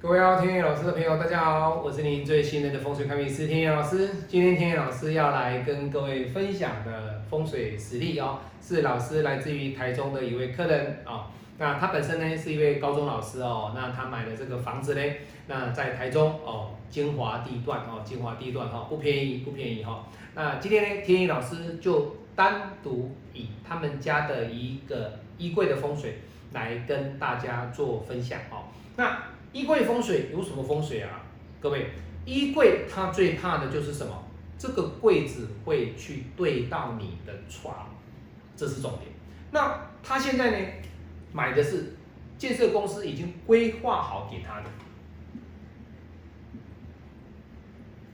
各位要天野老师的朋友，大家好，我是您最信任的风水看命师天野老师。今天天野老师要来跟各位分享的风水实例哦，是老师来自于台中的一位客人哦。那他本身呢是一位高中老师哦，那他买的这个房子呢，那在台中哦，精华地段哦，精华地段哈，不便宜不便宜哈。那今天呢，天野老师就单独以他们家的一个衣柜的风水来跟大家做分享哦。那衣柜风水有什么风水啊？各位，衣柜它最怕的就是什么？这个柜子会去对到你的床，这是重点。那他现在呢，买的是建设公司已经规划好给他的，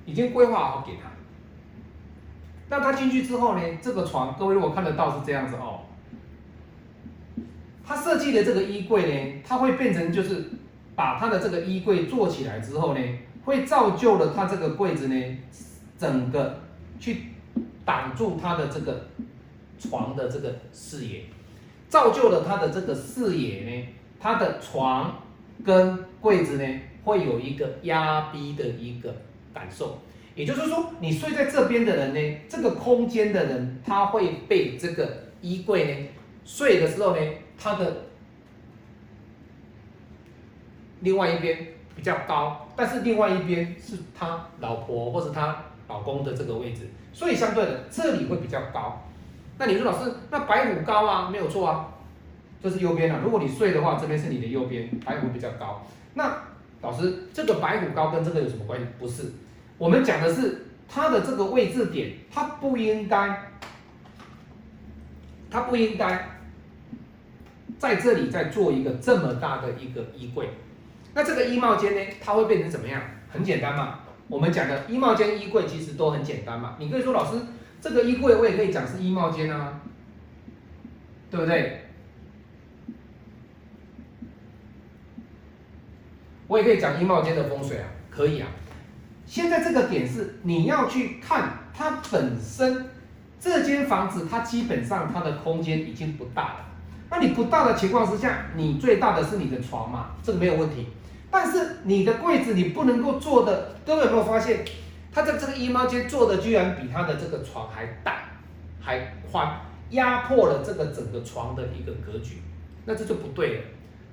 已经规划好给他。那他进去之后呢，这个床，各位如果看得到是这样子哦。他设计的这个衣柜呢，它会变成就是。把他的这个衣柜做起来之后呢，会造就了他这个柜子呢，整个去挡住他的这个床的这个视野，造就了他的这个视野呢，他的床跟柜子呢会有一个压逼的一个感受，也就是说，你睡在这边的人呢，这个空间的人他会被这个衣柜呢睡的时候呢，他的。另外一边比较高，但是另外一边是他老婆或者他老公的这个位置，所以相对的这里会比较高。那你说老师，那白虎高啊？没有错啊，这是右边啊。如果你睡的话，这边是你的右边，白虎比较高。那老师，这个白虎高跟这个有什么关系？不是，我们讲的是它的这个位置点，它不应该，它不应该在这里再做一个这么大的一个衣柜。那这个衣帽间呢，它会变成怎么样？很简单嘛，我们讲的衣帽间、衣柜其实都很简单嘛。你可以说老师，这个衣柜我也可以讲是衣帽间啊，对不对？我也可以讲衣帽间的风水啊，可以啊。现在这个点是你要去看它本身这间房子，它基本上它的空间已经不大了。那你不大的情况之下，你最大的是你的床嘛，这个没有问题。但是你的柜子你不能够做的，各位有没有发现，他在这个衣帽间做的居然比他的这个床还大，还宽，压迫了这个整个床的一个格局，那这就不对了。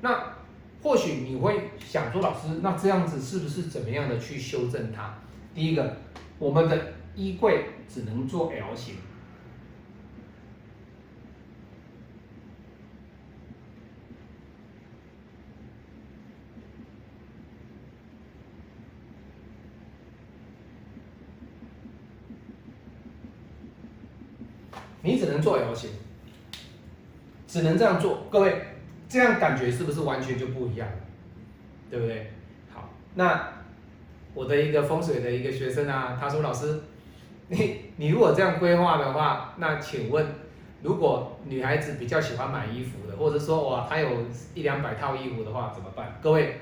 那或许你会想说，老师，那这样子是不是怎么样的去修正它？第一个，我们的衣柜只能做 L 型。你只能做 L 型，只能这样做。各位，这样感觉是不是完全就不一样？对不对？好，那我的一个风水的一个学生啊，他说：“老师，你你如果这样规划的话，那请问，如果女孩子比较喜欢买衣服的，或者说哇，她有一两百套衣服的话，怎么办？”各位，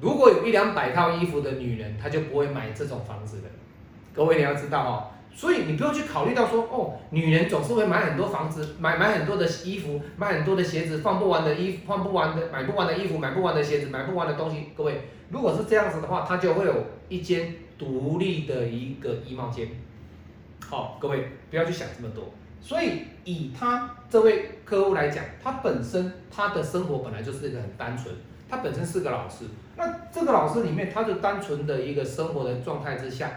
如果有一两百套衣服的女人，她就不会买这种房子的。各位你要知道哦。所以你不用去考虑到说，哦，女人总是会买很多房子，买买很多的衣服，买很多的鞋子，放不完的衣服，放不完的，买不完的衣服，买不完的鞋子，买不完的东西。各位，如果是这样子的话，她就会有一间独立的一个衣帽间。好，各位不要去想这么多。所以以他这位客户来讲，他本身他的生活本来就是一个很单纯，他本身是个老师。那这个老师里面，他就单纯的一个生活的状态之下。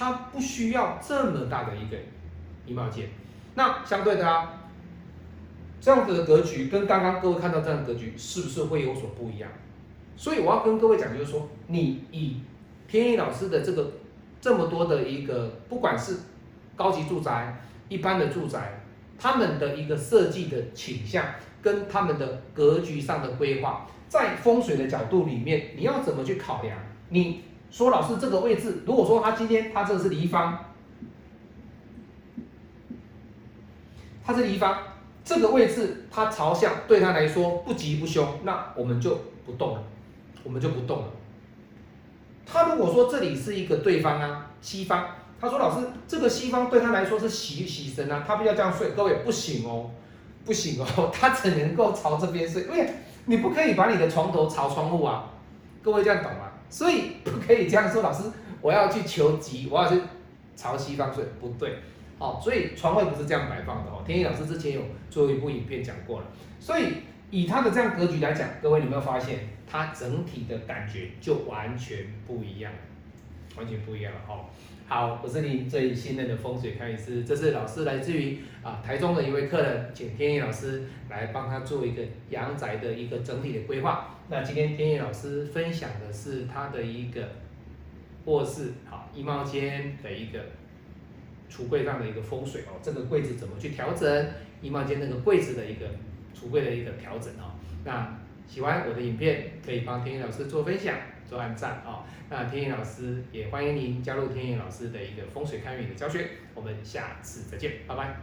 它不需要这么大的一个衣帽间，那相对的啊，这样子的格局跟刚刚各位看到这样的格局是不是会有所不一样？所以我要跟各位讲，就是说，你以天意老师的这个这么多的一个，不管是高级住宅、一般的住宅，他们的一个设计的倾向跟他们的格局上的规划，在风水的角度里面，你要怎么去考量？你？说老师这个位置，如果说他今天他这个是离方，他是离方，这个位置他朝向对他来说不吉不凶，那我们就不动了，我们就不动了。他如果说这里是一个对方啊，西方，他说老师这个西方对他来说是喜喜神啊，他不要这样睡，各位不行哦，不行哦，他只能够朝这边睡，因为你不可以把你的床头朝窗户啊，各位这样懂吗？所以不可以这样说，老师，我要去求吉，我要去朝西方睡，不对。好，所以床位不是这样摆放的哦。天意老师之前有做一部影片讲过了，所以以他的这样格局来讲，各位有没有发现，他整体的感觉就完全不一样，完全不一样了哦。好，我是你最信任的风水开运师，这是老师来自于啊台中的一位客人，请天意老师来帮他做一个阳宅的一个整体的规划。那今天天意老师分享的是他的一个卧室，好衣帽间的一个。橱柜上的一个风水哦，这个柜子怎么去调整？衣帽间那个柜子的一个橱柜的一个调整哦。那喜欢我的影片，可以帮天意老师做分享、点赞哦！那天野老师也欢迎您加入天野老师的一个风水看运的教学，我们下次再见，拜拜。